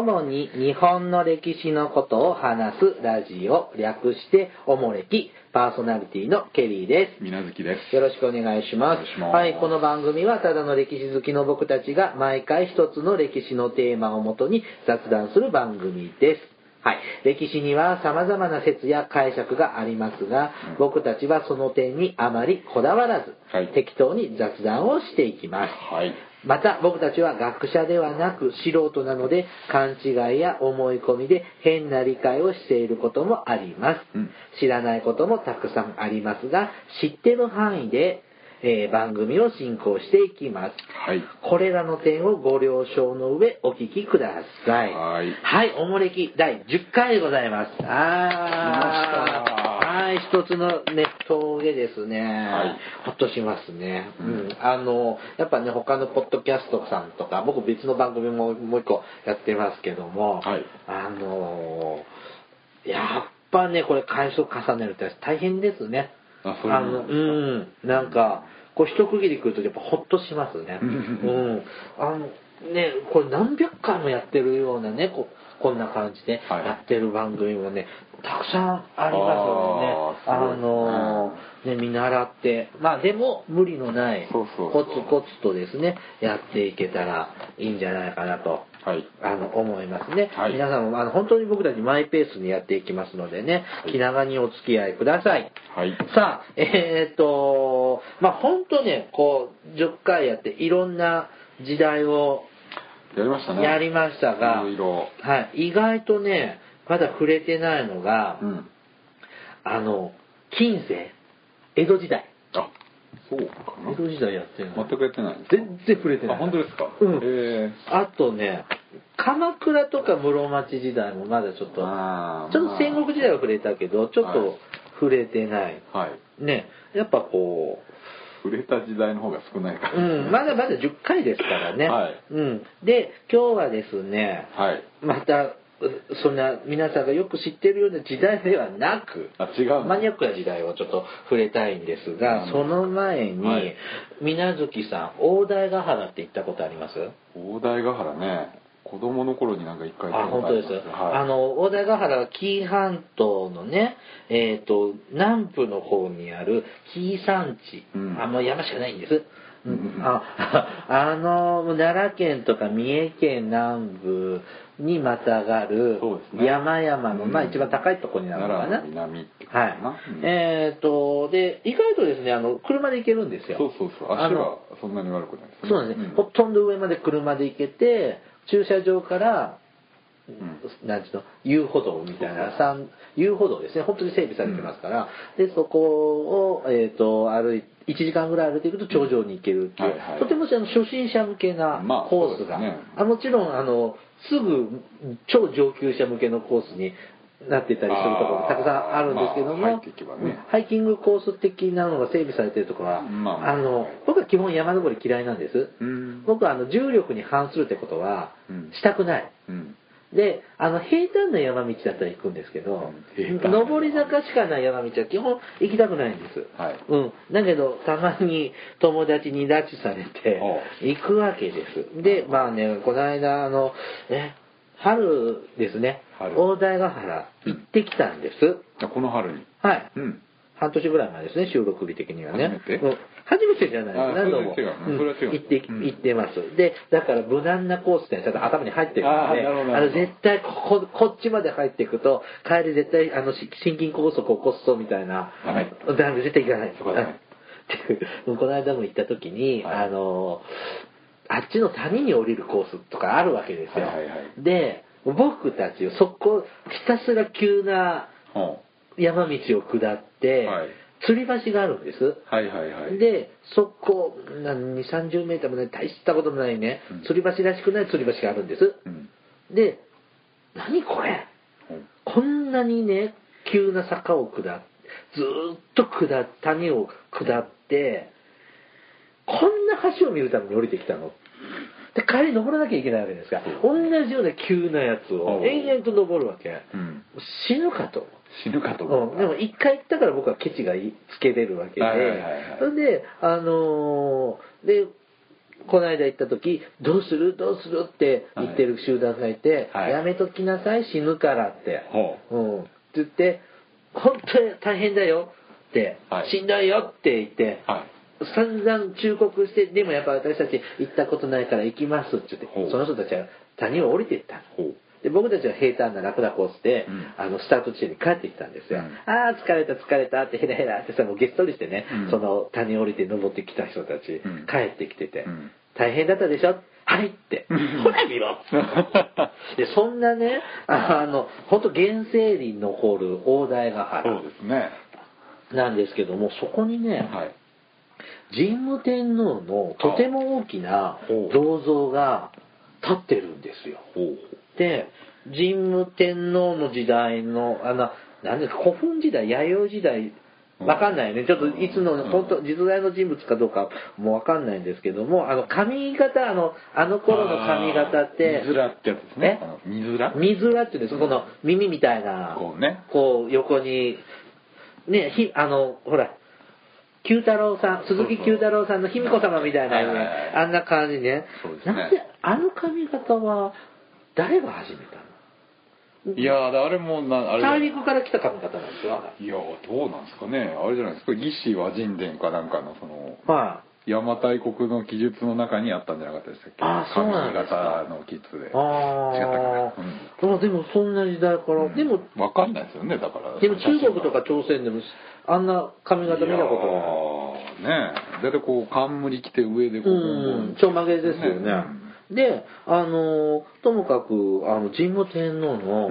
主に日本の歴史のことを話すラジオ、略しておもれき、パーソナリティのケリーです。みなずきです。よろしくお願いします。お願いしますはい、この番組はただの歴史好きの僕たちが毎回一つの歴史のテーマをもとに雑談する番組です。はい。歴史には様々な説や解釈がありますが、うん僕たちはその点にあまりこだわらず、はい適当に雑談をしていきます。はい。また僕たちは学者ではなく素人なので勘違いや思い込みで変な理解をしていることもあります、うん。知らないこともたくさんありますが知ってる範囲で、えー番組を進行していきます。はい。これらの点をご了承の上お聞きください。はい。はいおもれき第10回でございます。あー。来ました。はい一つのね峠ですね、はいほっとしますね。ううんん。あの、やっぱね、他のポッドキャストさんとか、僕別の番組ももう一個やってますけども、はいあの、やっぱね、これ回数重ねるって大変ですね。あそういうあの、もんうん。なんか、こう一区切り来るとやっぱほっとしますね。ううんん。あの、ね、これ何百回もやってるようなね、ここんな感じではいやってる番組もね、たくさんありますよね。あのね、見習って、まあでも無理のない、コツコツとですね、やっていけたらいいんじゃないかなと。はい。あの思いますね、はい皆さんもあの本当に僕たちマイペースにやっていきますのでね、はい気長にお付き合いください。はい。さあ、えーっと、まあ本当ね、こう、10回やっていろんな時代をやりましたね。やりましたが。はい、意外とね、まだ触れてないのが、うん。あの、近世、江戸時代。あ、そうかな。江戸時代やってるの全くやってない全然触れてない。あ、本当ですか？うんえあとね、鎌倉とか室町時代もまだちょっー、と、ちょっと戦国時代は触れたけど、ちょっはいと触れてない。まあはい。ね、やっぱこ触れた時代の方が少ないかう、ら。うん、まだまだ10回ですからね。はいうん。で、今日はですね、はい。また、うそんな皆さんがよく知ってるような時代ではなく、マニアックな時代をちょっと触れたいんですが、うんその前に、はい水無月さん、大台ヶ原って行ったことあります？大台ヶ原ね、子供の頃になんか一回行あ、本当です。はい。あの、大台ヶ原は紀伊半島のね、えっ、と、南部の方にある紀伊山地。うんあ、もう山しかないんです。うんうんうんあ あの、奈良県とか三重県南部にまたがる山々の、まあうん一番高いところになるのかな。奈良の南ってことはいかな。うん。えっ、と、で、意外とですね、あの、車で行けるんですよ。そうそうそう。足はそんなに悪くないですね。そうなんですね、ほとんど上まで車で行けて駐車場から、なんていうの遊歩道みたいな三遊歩道ですね。本当に整備されてますから、でそこを、えー、と歩い1時間ぐらい歩いていくと頂上に行けるっていう、はいはい。とてもあの初心者向けなまあコースが、そうですね。あもちろんあのすぐ超上級者向けのコースになってたりするところもたくさんあるんですけども、まあハイキングコース的なのが整備されてるところは、まあまああの僕は基本山登り嫌いなんです。うん。僕はあの重力に反するってことはうんしたくない。うん。で、あの平坦な山道だったら行くんですけど上り坂しかない山道は基本行きたくないんです。はいうん。だけど、たまに友達に拉致されてお行くわけです。で、まあね、この間、あの、え、春ですね、春大台ヶ原行ってきたんです。あこの春に。はい。うん。半年ぐらい前ですね、収録日的にはね。初めてうん初めてじゃないあ何度も。行って、うん行ってます。で、だから無難なコースってちょっと頭に入ってるんで、あーなるほどなあの絶対ここ、こっちまで入っていくと、帰り絶対、あの、し心筋梗塞を起こすぞみたいな。はい絶対行かない。そこだねっていうこの間も行った時に、はいあの、あっちの谷に降りるコースとかあるわけですよ。はいはいはいで、僕たち、そこ、ひたすら急なほ山道を下って、はい吊り橋があるんです。うはいはいはい。で、そこ、な2、30メーターもね、大したこともないねうん、吊り橋らしくない吊り橋があるんです。うん。で、何これ？こんなにね、急な坂を下っずーっと下っ谷を下って、こんな橋を見るために降りてきたの？で、帰り登らなきゃいけないわけですから、同じような急なやつを延々と登るわけ。うん。死ぬかと。死ぬかと思った。うん、でも一回行ったから僕はケチがつけれるわけで、はいはいはいはい。それで、あのーで、この間行った時「どうする？どうする?」って言ってる集団がいて「はい。やめときなさい死ぬから」って。ほ「うん」って言って「本当に大変だよ」ってはい「しんどいよ」って言ってはい散々忠告してでもやっぱ私たち行ったことないから行きますって言ってその人たちは谷を降りていった。で僕たちは平坦な楽々をして、うんあのスタート地点に帰ってきたんですよ、うん。ああ疲れた疲れたってヘラヘラってさもうげっそりしてね、うん。その谷降りて登ってきた人たち、うん。帰ってきてて、うん。大変だったでしょ？はいって、ほら見ろ！でそんなねあの本当原生林残る大台ヶそう原ですね。なんですけどもそこにね、はい神武天皇のとても大きな銅像が立ってるんですよ。で神武天皇の時代のあの何ですか古墳時代弥生時代わかんないよね。ちょっといつのうん。本当実在の人物かどうかもわかんないんですけどもあの髪型あのあの頃の髪型って水らってやつですね。水ら？水浦っていうんですこの耳みたいなこうね。こう横にねひあのほら九太郎さん鈴木九太郎さんの卑弥呼様みたいな、ねはいはいはい。あんな感じね。ね。なんであの髪型は誰が始めたの？いやーあれもなあれ大陸から来た髪型なんですよいやどうなんですかね。あれじゃないですか。義士和人伝かなんかのそのはい。邪馬台国の記述の中にあったんじゃなかったでしたっけ？あそうなんですか。髪型のキッズで。あ、あでもそんな時代から、うん。でもわかんないですよねだから。でも中国とか朝鮮でもあんな髪型見たことない。ねえ。だいたいこう冠着て上でこううん、ちょんまげですよね。で、あの、ともかく、あの、神武天皇の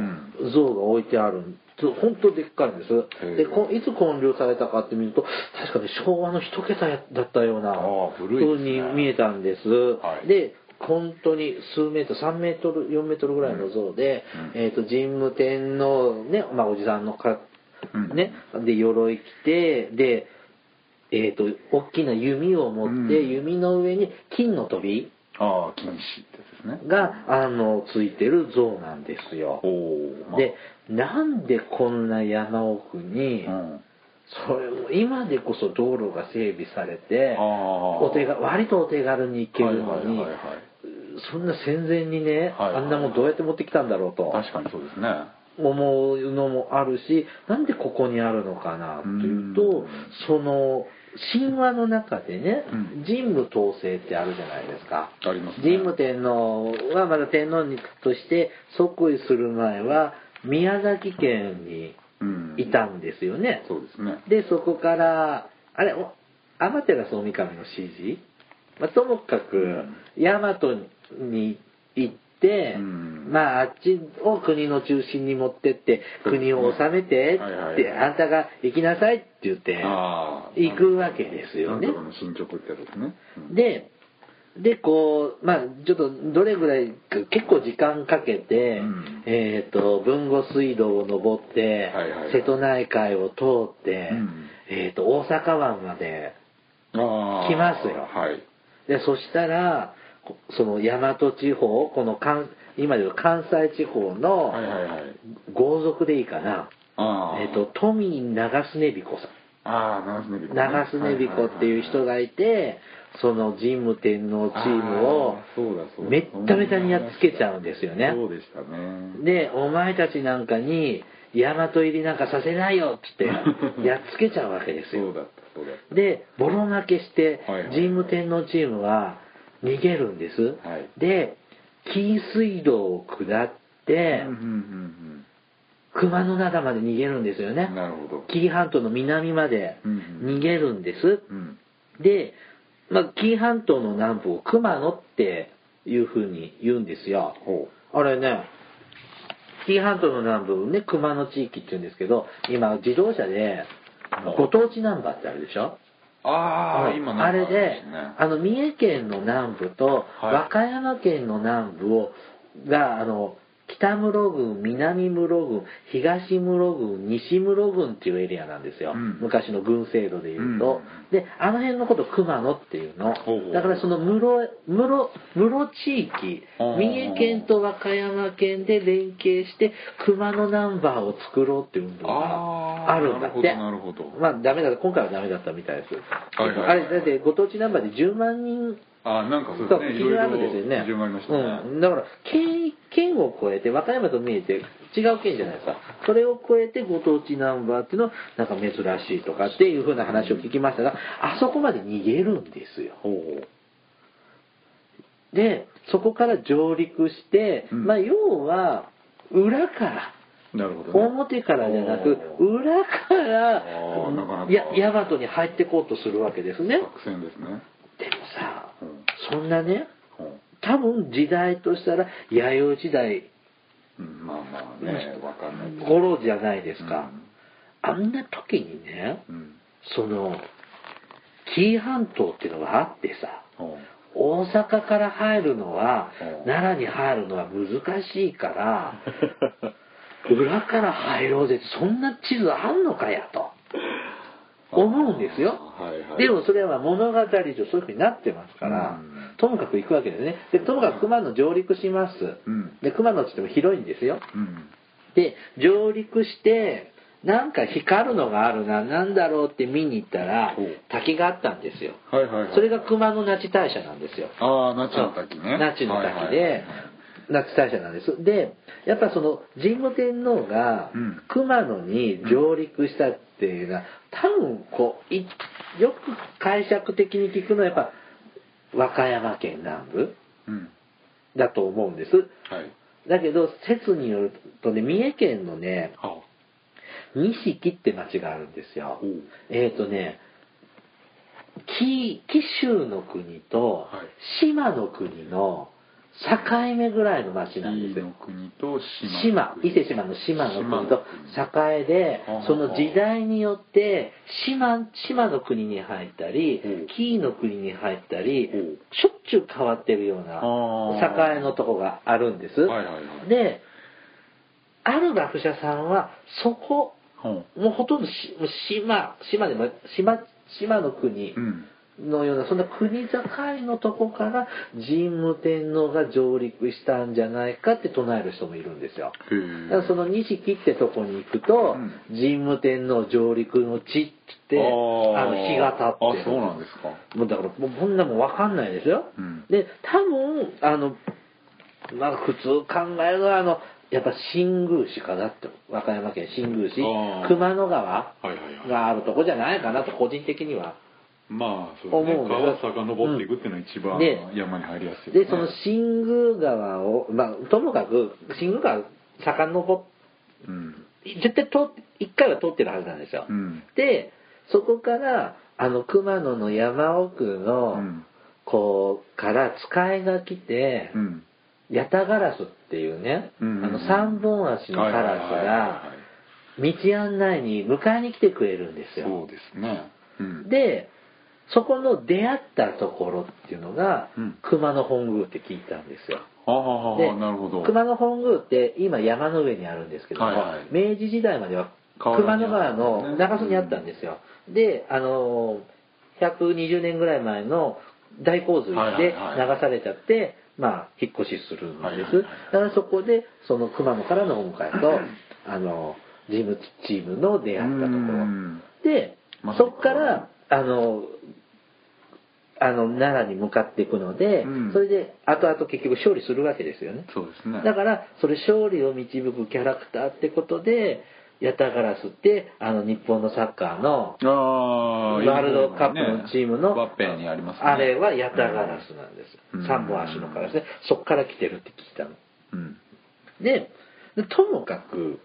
像が置いてある、本当でっかいんです。で、こいつ建立されたかって見ると、確かに昭和の一桁だったようなああ古い風ですね。に見えたんです。はい。で、本当に数メートル、3メートル、4メートルぐらいの像で、うん。えっ、と、神武天皇ね、まあ、おじさんのか、うん。ね、で、鎧着て、で、えっ、と、大きな弓を持って、うん。弓の上に金の飛びああ金糸ってですね。が、あの、ついてる像なんですよ。で、なんでこんな山奥に、うん。それも今でこそ道路が整備されて、お手が割とお手軽に行けるのに、はいはいはいはいそんな戦前にね、はいはい。あんなもんどうやって持ってきたんだろうと。確かにそうですね思うのもあるしなんでここにあるのかなというとうん。その神話の中でねうん。神武統制ってあるじゃないですか。ありますね。神武天皇はまだ天皇にとして即位する前は宮崎県にうん。いたんですよね。そうですね。でそこからあれお天照大神の指示、まあ、ともかく大和に行って、うん。まああっちを国の中心に持ってって国を治めてはいはい。ってあんたが行きなさいって言って行くわけですよね。進捗ってですね。うん。ででこうまあちょっとどれぐらいか結構時間かけて、うん。えっ、と豊後水道を登って、はいはい。はい瀬戸内海を通って、うん。えっ、と大阪湾まで来ますよ。はい。でそしたらこその大和地方この関今でいう関西地方のはいはいはい豪族でいいかな、ああえっ、と富長須根彦さん。ああ長須根彦っていう人がいてその神武天皇チームをめっためたにやっつけちゃうんですよね。そうでしたね。でお前たちなんかに大和入りなんかさせないよっつって やっつけちゃうわけですよ。そうだったそうだっでボロ負けしてはいはい。神武天皇チームは逃げるんです、はい。で紀伊水道を下ったて、うんうん熊野灘まで逃げるんですようんね。うんなるほど。紀伊半島の南までうんうん逃げるんです、うん。で、まあ、紀伊半島の南部を熊野っていうふうに言うんですよ。ほあれね紀伊半島の南部ね熊野地域っていうんですけど今自動車でご当地ナンバーってあるでしょ？うああうん。今あれで、ね。あの三重県の南部とはい。和歌山県の南部をがあの北室郡南室郡東室郡西室郡っていうエリアなんですよ、うん。昔の郡制度でいうと、うん。であの辺のこと熊野っていうの。だからその室室室地域三重県と和歌山県で連携して熊野ナンバーを作ろうっていう運動があるんだって。なるほどなるほど。まあダメだ今回はダメだったみたいです、はいはいはいあれだってご当地ナンバーで10万人あなんかそうですね。るんですよね。ね、うん、だから県県を越えて和歌山と見えて違う県じゃないですか。それを越えてご当地ナンバーっていうのはなんか珍しいとかっていうふうな話を聞きましたがあそこまで逃げるんですよ。でそこから上陸して、うん。まあ要は裏から。なるほど、ね、表からじゃなく裏からあーなかなか。や大和に入ってこうとするわけですね。作戦ですねでもさうん。そんなねうん。多分時代としたら弥生時代うんまあまあねわかんない頃じゃないですか、あんな時にねその紀伊半島っていうのがあってさうん。大阪から入るのはうん。奈良に入るのは難しいから 裏から入ろうぜってそんな地図あんのかやと思うんですよ。はいはい。でもそれは物語上そういうふうになってますから、うん。ともかく行くわけですね。でともかく熊野上陸します、うん。で熊野って言っても広いんですよ。うん。で上陸してなんか光るのがあるななんだろうって見に行ったら滝があったんですよ。はいはいはいそれが熊野那智大社なんですよ。ああ那智の滝ね。那智の滝はいはいで那智大社なんです。でやっぱその神武天皇がうん。熊野に上陸したっていうのは多分こういよく解釈的に聞くのはやっぱ和歌山県南部うん。だと思うんです。はい。だけど説によるとね三重県のねは錦って町があるんですよ。えっ、ー、とね紀紀州の国とはい。島の国の境目ぐらいの町なんですよ。国と島。島。伊勢島の島の国と境でその時代によって島島の国に入ったりうん。紀伊の国に入ったりうん。しょっちゅう変わってるような境のとこがあるんです。である学者さんはそこもうほとんどし島島でも島島の国。うんのようなそんな国境のとこから神武天皇が上陸したんじゃないかって唱える人もいるんですよ。だからその錦ってとこに行くと、うん。神武天皇上陸の地ってあの日が経ってるあそうなんですか。もうだからもうこんなもん分かんないですよ、うん。で多分あのまあ普通考えるのはあのやっぱ新宮市かなって和歌山県新宮市熊野川があるとこじゃないかなと個人的にはまあそうですね。川遡っていくっていうのが一番で山に入りやすいよね。でその新宮川をまあともかく新宮川遡っうん。絶対通一回は通ってるはずなんですよ、うん。でそこからあの熊野の山奥の、うん。こうから使いが来て、うん。ヤタガラスっていうね、うんあの三本足のカラスがはい。道案内に迎えに来てくれるんですよ。そうですね。うん。でそこの出会ったところっていうのが、うん。熊野本宮って聞いたんですよ。はあであなるほど。熊野本宮って今山の上にあるんですけども、はいはい。明治時代までは熊野川の中州にあったんですよ、であの120年ぐらい前の大洪水はいではいはい。流されちゃって、まあ引っ越しするんです、はいはいはい。だからそこでその熊野からのお迎えと あのジムチームの出会ったところ。うん。でまそこからあのあの奈良に向かっていくので、うん。それで後々結局勝利するわけですよね。そうですね。だからそれ勝利を導くキャラクターってことでヤタガラスってあの日本のサッカーのワールドカップのチームの、あれはヤタガラスなんです。うん。三本足のカラスでそっから来てるって聞いたの。うん。ででともかく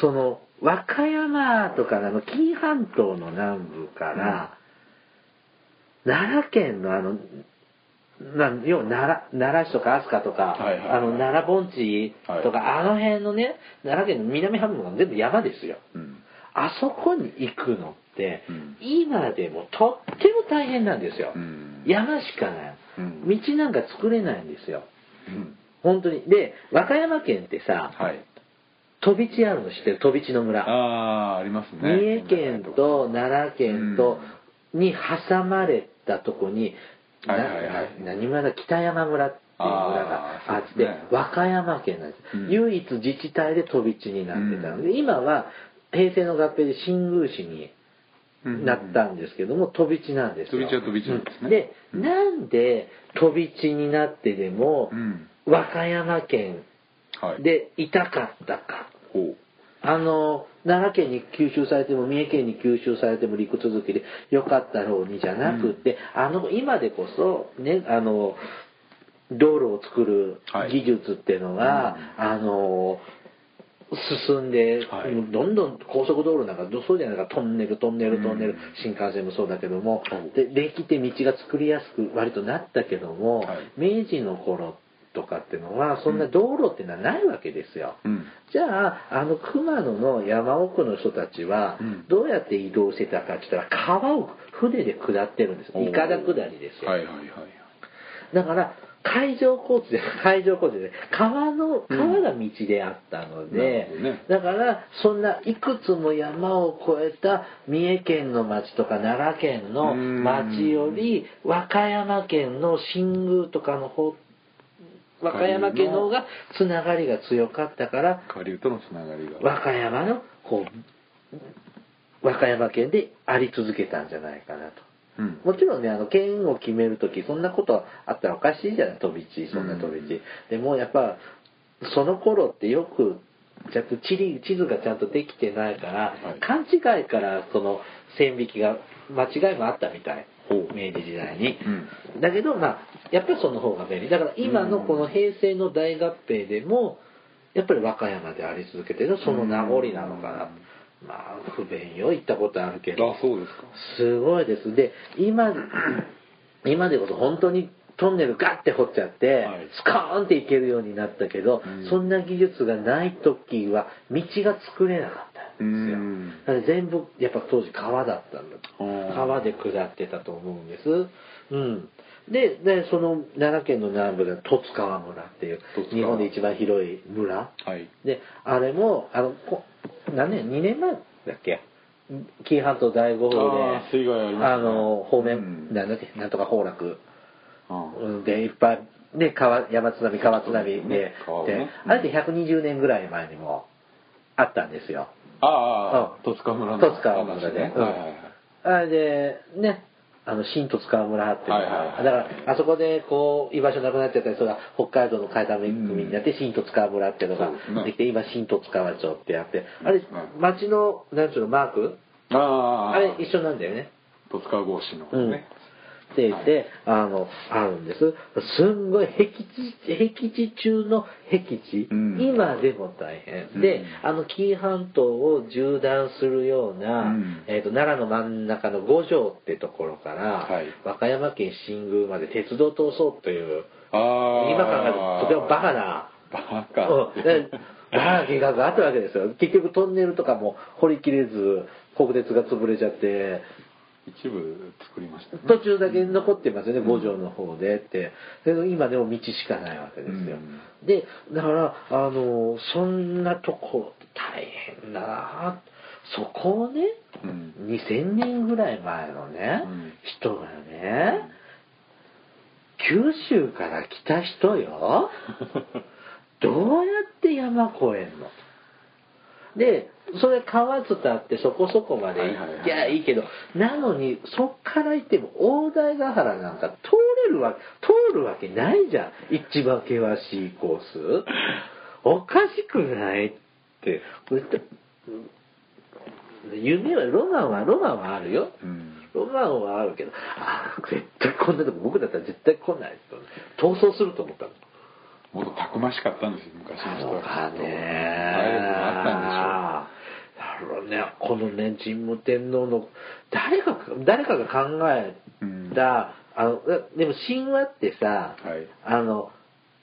その和歌山とかの紀伊半島の南部から、奈良県のあのなん要は奈良奈良市とか飛鳥とか、はいはいはい。あの奈良盆地とか、あの辺のね奈良県の南半分が全部山ですよ。うん。あそこに行くのって、うん。今でもとっても大変なんですよ、うん。山しかない、うん。道なんか作れないんですよ。うん。本当に。で和歌山県ってさ、はい。飛び地あるの知ってる？飛び地の村。ああありますね。三重県と奈良県とに挟まれたとこに、なはいはいはい。何村だ北山村っていう村があってね和歌山県なんです、うん。唯一自治体で飛び地になってたので、今は平成の合併で新宮市になったんですけども、飛び地なんですよ。飛び地は飛び地なんですね。で、うん。なんで飛び地になってでも、うん。和歌山県はい。でいたかったか。あの、奈良県に吸収されても、三重県に吸収されても陸続きでよかったろうにじゃなくって、あの、今でこそ、ね、あの、道路を作るはい。技術っていうのが、あの、進んで、はい。どんどん高速道路なんかそうじゃないかトンネルトンネルトンネル、うん新幹線もそうだけどもおでできて道が作りやすく割となったけども、はい。明治の頃とかっていうのはそんな道路っていうのはないわけですよ。うん。じゃあ、あの熊野の山奥の人たちはうん、どうやって移動してたかって言ったら、川を船で下ってるんです。いかだ下りですよ。はいはいはいだから、海上交通で、海上交通で、川の、川が道であったので、なるほどね。だから、そんないくつも山を越えた三重県の町とか奈良県の町より、和歌山県の新宮とかの方、和歌山県の方がつながりが強かったから、下流とのつながりが和歌山のこう和歌山県であり続けたんじゃないかなと。うんもちろんね、あの、県を決めるとき、そんなことあったらおかしいじゃない、飛び地、そんな飛び地。うんでもやっぱ、その頃ってよく、ちゃんと地理地図がちゃんとできてないから、はい勘違いからその線引きが、間違いもあったみたい。明治時代に。うんだけど、まあ、やっぱりその方が便利。だから今のこの平成の大合併でも、やっぱり和歌山であり続けてるその名残なのかな。まあ、不便よ、行ったことあるけど。あそうですかすごいです。で、今、今でこそ本当にトンネルガッて掘っちゃって、はいスカーンって行けるようになったけど、うんそんな技術がない時は道が作れなかったんですよ。全部やっぱ当時川だったんだあー。川で下ってたと思うんです。うん。で、でその奈良県の南部で十津川村っていう日本で一番広い村。はい。で、あれも、あの、こ何年 ?2 年前だっけ？紀伊半島大豪雨で、あの、方面、うん。なんだっけ、なんとか崩落。あうん。で、いっぱい、ね、川、山津波、川津波で、ね。であれって120年ぐらい前にもあったんですよ。あああうん。十津川村の。十津川村で話ね。うんはいはいはい。あれで、ね、あの、新十津川村っていうのが、はいはいはい。だから、あそこで、こう、居場所なくなっちゃったり、それが北海道の海岸組になって、新十津川村っていうのができて、今、新十津川町ってやって、あれ、町の、なんちゅうの、マーク？あああれ、一緒なんだよね。十津川格子のうん。ねって言って、あの、あるんです。すんごい僻地、僻地中の僻地、うん。今でも大変。で、うん。あの、紀伊半島を縦断するような、うん。えっ、と、奈良の真ん中の五条ってところから、はい。和歌山県新宮まで鉄道を通そうという、今考えるととてもバカな、バカ。バカな計画があったわけですよ。結局トンネルとかも掘りきれず、国鉄が潰れちゃって、一部作りましたね。途中だけ残ってますよね、五条の方でって。で今でも道しかないわけですよ。うん。で、だから、あの、そんなとこ大変だな。そこをね、うん。2000年ぐらい前のね、うん。人がね、九州から来た人よ。どうやって山越えんの？で、それ川伝ってそこそこまで行きゃいいけど、なのにそっから行っても大台ヶ原なんか通れるわ通るわけないじゃん。一番険しいコース。おかしくないって。夢は、ロマンは、ロマンはあるよ。うんロマンはあるけど、ああ、絶対こんなとこ僕だったら絶対来ないと。逃走すると思ったの。もっとたくましかったんですよ昔の人はそうかね。体力があったんでしょうね。このね、神武天皇の、誰か、誰かが考えた、あの、でも神話ってさ、はい。あの、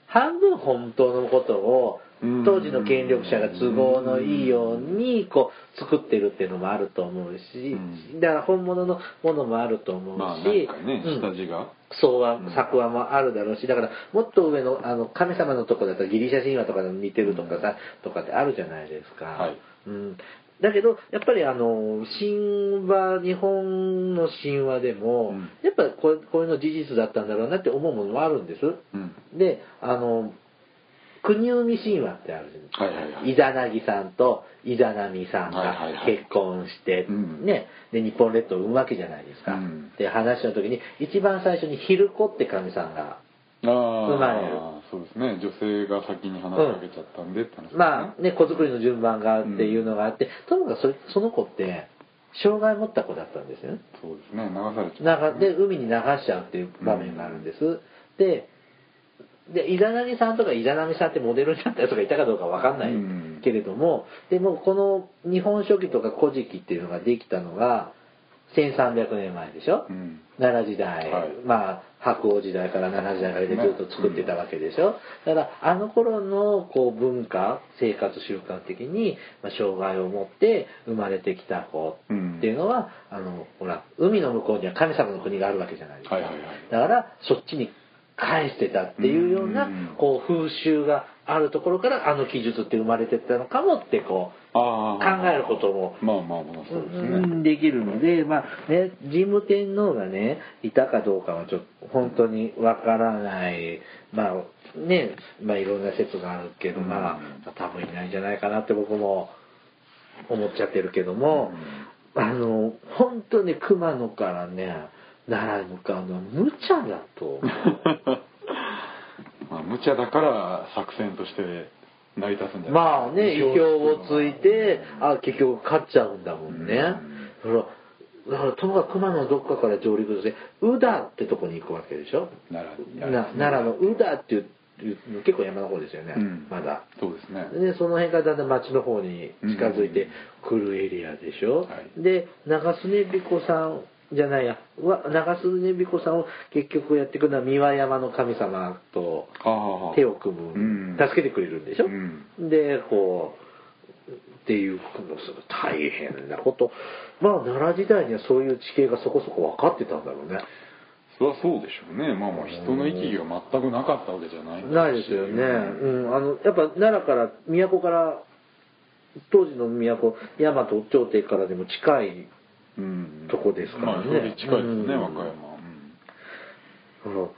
半分本当のことをうん、当時の権力者が都合のいいように、こう、作ってるっていうのもあると思うし、うん。だから本物のものもあると思うし、まあなんかねうん。下地が。創話うん、作話もあるだろうし、だから、もっと上の、あの、神様のとこだったらギリシャ神話とかでも似てるとかさ、とかってあるじゃないですか。はい。うん。だけど、やっぱりあの、神話、日本の神話でも、うん。やっぱこれこういうの事実だったんだろうなって思うものもあるんです。うん。で、あの、国生み神話ってあるじゃないはいはいはい。イザナギさんとイザナミさんはいが結婚して、うん。ね、で日本列島を生むわけじゃないですか。うん。で話の時に一番最初にヒルコって神さんが生まれるそうですね。女性が先に話しかけちゃったんでって話ですね。まあね子作りの順番がっていうのがあって、とにかくそれその子って障害を持った子だったんですよね。そうですね。流されちゃながで海に流しちゃうっていう場面があるんです。ででイザナミさんとかイザナミさんってモデルになった人がいたかどうかわかんないうん。けれども、でもこの「日本書紀」とか「古事記」っていうのができたのが1300年前でしょ、うん。奈良時代、はい。まあ白王時代から奈良時代からでずっと作ってたわけでしょ、だからあの頃のこう文化生活習慣的に、まあ、障害を持って生まれてきた子っていうのは、あのほら海の向こうには神様の国があるわけじゃないですか、だからそっちに返してたっていうようなうんこう風習があるところからあの記述って生まれてったのかもってこう考えることもまあまあまあそうですね、うんできるので、まあね、神武天皇がね、いたかどうかはちょっと本当にわからない、まあね、まあいろんな説があるけど、うん。まあ多分いないんじゃないかなって僕も思っちゃってるけども、あの、本当に熊野からね、奈良に向かうのは無茶だと。まあ無茶だから作戦として成り立つんじゃないまあね、意表をついて、あ、結局勝っちゃうんだもんね。だから、だからともかく熊野のどっかから上陸して、宇田ってとこに行くわけでしょ？奈良な奈良の宇田っていう、結構山の方ですよね、うん。まだ。そうですね。で、その辺からだんだん町の方に近づいてくるエリアでしょ？はい。で、長曽根彦さんじゃないや、わ長曽根彦さんを結局やってくるのは三輪山の神様と手を組む、うん。助けてくれるんでしょ、うん。でこうっていう大変なこと。まあ奈良時代にはそういう地形がそこそこ分かってたんだろうね。それはそうでしょうね。まあまあ人の息が全くなかったわけじゃないないですよね、うん、あのやっぱ奈良から都から当時の都大和朝廷からでも近いうんとこですからね。まあより近いですね、うん。和歌山、うん。あの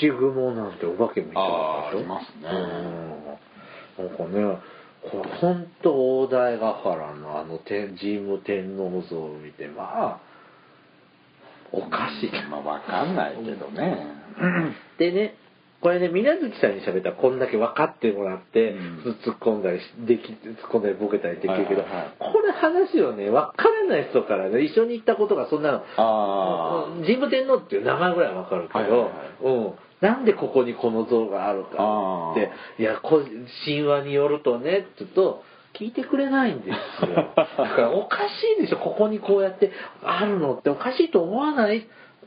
土雲なんてお化けみたいなありますね。うん。なんかねこれ本当大台ヶ原のあの天神武天皇像を見てまあおかしい。まあわかんないけどね、でねこれね水無月さんに喋ったらこんだけ分かってもらって、うん。突っ込んだりしでき突っ込んだりボケたりできるけど、はいはいはい。これ話をね分からない人からね一緒に行ったことがそんなの神武天皇っていう名前ぐらいは分かるけど、はいはいはいうん、なんでここにこの像があるかあって。いやこ神話によるとねって言うと聞いてくれないんですよ。だからおかしいでしょここにこうやってあるのっておかしいと思わない？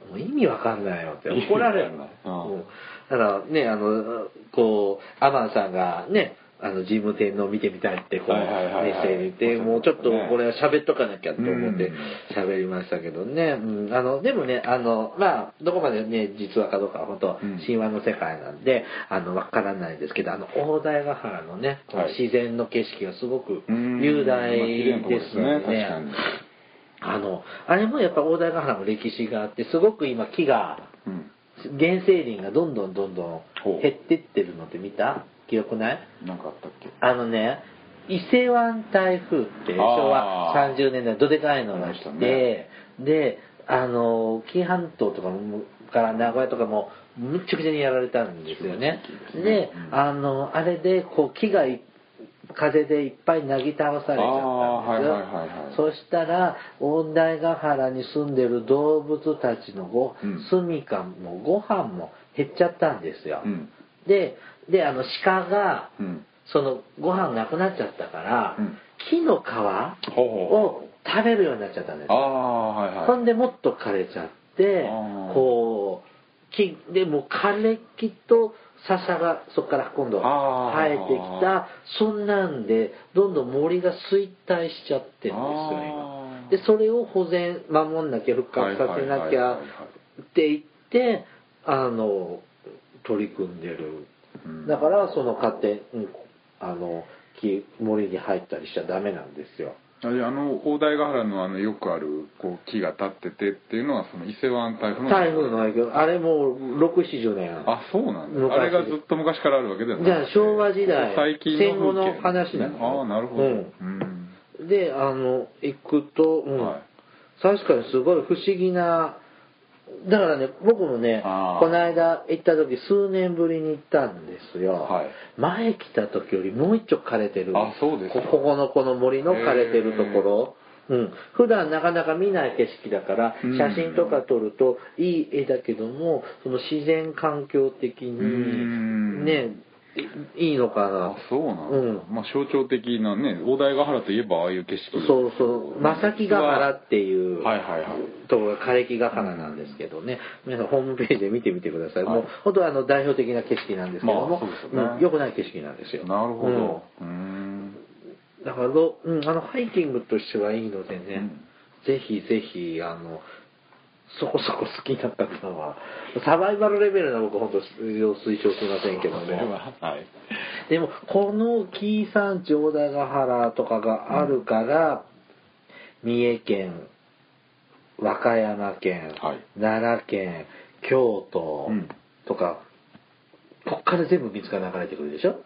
もう意味わかんないよって怒られる意味わかんないうん。うんだからねあのこうアマンさんがねあの神武天皇見てみたいってこうメッセージ言ってもうちょっとこれは喋っとかなきゃと思ってうん。喋りましたけどね、うん、あのでもねあのまあどこまでね実話かどうかは本当うん。神話の世界なんであのわからないですけどあの大台ヶ原のねこのはい。自然の景色がすごくうん。雄大ですよね,、あのあれもやっぱ大台ヶ原の歴史があってすごく今木がうん原生林がどんどんどんどん減ってってるのって見た？記憶ない？なんかあったっけ？あのね伊勢湾台風って昭和あー30年代どでかいのが来て、ね。であの紀伊半島とかもから名古屋とかもむっちゃくちゃにやられたんですよね。ですね。で、うんあのあれでこう木がい風でいっぱいなぎ倒されちゃったんですよ、はいはいはいはい。そしたら大台ヶ原に住んでる動物たちのご、うん。住みかもご飯も減っちゃったんですよ、うん。でであの鹿がうん。そのご飯なくなっちゃったから、うん。木の皮を食べるようになっちゃったんですうああはいはい。ほんでもっと枯れちゃってこう木でもう枯れ木と笹がそこから今度生えてきた。そんなんでどんどん森が衰退しちゃってるんですよ今。でそれを保全守んなきゃ復活させなきゃって言ってあの取り組んでる。うん。だからその勝手、うん、あの木森に入ったりしちゃダメなんですよあの大台ヶ原のあのよくあるこう木が立っててっていうのはその伊勢湾台風の。台風の影響。あれもう670年。あそうなんだ。昔。あれがずっと昔からあるわけではない。じゃあ昭和時代最近戦後の話なのああなるほど。うん。うん。であの行くと、うん。はい。確かにすごい不思議なだからね僕もねこの間行った時数年ぶりに行ったんですよ、はい。前来た時よりもう一丁枯れてる。あそうですか。ここのこの森の枯れてるところ。うん、普段なかなか見ない景色だからうん。写真とか撮るといい絵だけどもその自然環境的にうん。ねいいいのかな。あそうなんだ、うん。まあ象徴的なね大台ヶ原といえばああいう景色そうそう。正木ヶ原っていうはいはいはい。ところが枯れ木ヶ原なんですけどね、皆さんホームページで見てみてください、はい。もう本当はあの代表的な景色なんですけども、まあそうですよね。うん。良くない景色なんですよ。なるほど。うーん。うん。だからど、うん、あのハイキングとしてはいいのでね、ぜひぜひあのそこそこ好きな方はサバイバルレベルの僕本当推奨しませんけどそれね。ははい。でもこの紀伊山地大台ヶ原とかがあるから、三重県和歌山県、はい。奈良県京都うん。とか、こっから全部水が流れてくるでしょ？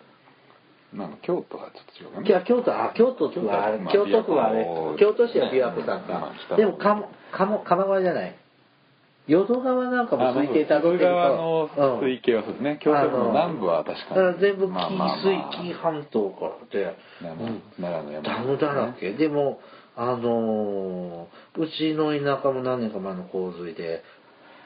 なんか京都はちょっと違うかいなや京都あ京都府はまあ京都府はあれ琵琶湖京都市は琵琶湖さんまあか、北のでも鴨鴨鴨川じゃない淀川なんかもあ水系たってる淀川のうん水系はそうですね。京都府の南部は確だかに。全部紀伊水紀伊半島からで、奈良の山。ダムだらけ、でもあのーうちの田舎も何年か前の洪水で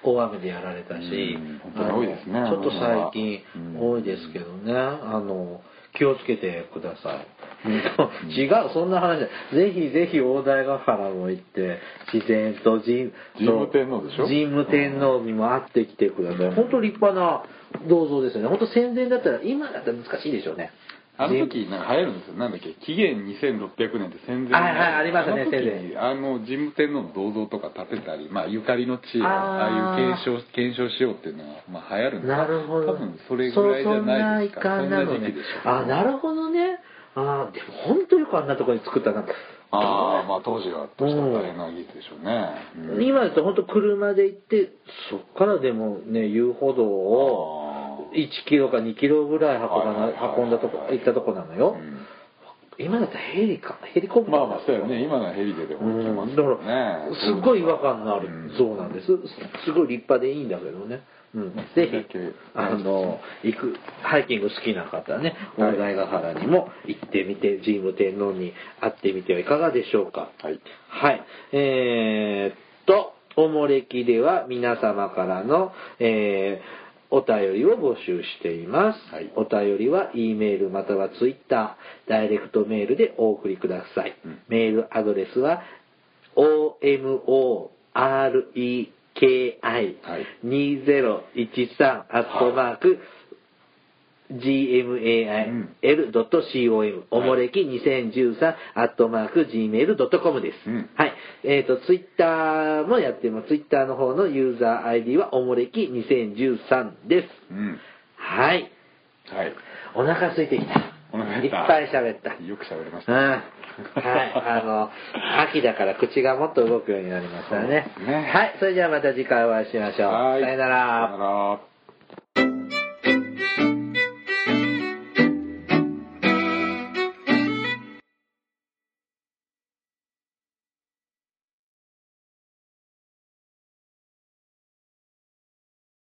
大雨でやられたしちょっと最近うん。多いですけどね。あの気をつけてください。違うそんな話ぜひぜひ大台ヶ原も行って自然と神神武天皇でしょ？神武天皇にも会ってきてください。本当立派な銅像ですよね。本当戦前だったら今だったら難しいでしょうねあの時なんか流行るんですよ。なんだっけ？紀元2600年って戦前はいはいありましたねあの時戦にあの神武天皇の銅像とか建てたりまあゆかりの地をあー。ああいう検証検証しようっていうのはまあ流行るんですよ。なるほど。多分それぐらいじゃないですか。そそんな時期でしょ。あ、なるほどね。あでも本当よくあんなところに作ったな。ああまあ当時はとしたら大変な技術でしょうね、うん。今だと本当車で行って、そっからでもね、遊歩道をあ1キロか2キロぐらい運ばな運んだとこ、行ったとこなのよ。うん今だったらヘリか、ヘリコプター。まあまあそうやね今のはヘリででも行けますうん、だから、すっごい違和感のある像なんです。すごい立派でいいんだけどね。うん、ぜひあの、行く、ハイキング好きな方はね、はい大台ヶ原にも行ってみて、神武天皇に会ってみてはいかがでしょうか。はいはい。えー、っと、おもれきでは皆様からの、えーお便りを募集しています。はいお便りは E メールまたは Twitter、ダイレクトメールでお送りください。うんメールアドレスは omoreki2013 アットマーク gmail.com、おもれき2013アットマーク gmail.com です。うんはい。えっ、と、ツイッターもやってます。ツイッターの方のユーザー ID はおもれき2013です。うんはい。はいお腹空いてきた。お腹いっぱい喋った。よく喋りましうん。たはい。あの、秋だから口がもっと動くようになりましたね。ねはい。それじゃあまた次回お会いしましょう。はいさよならさよなら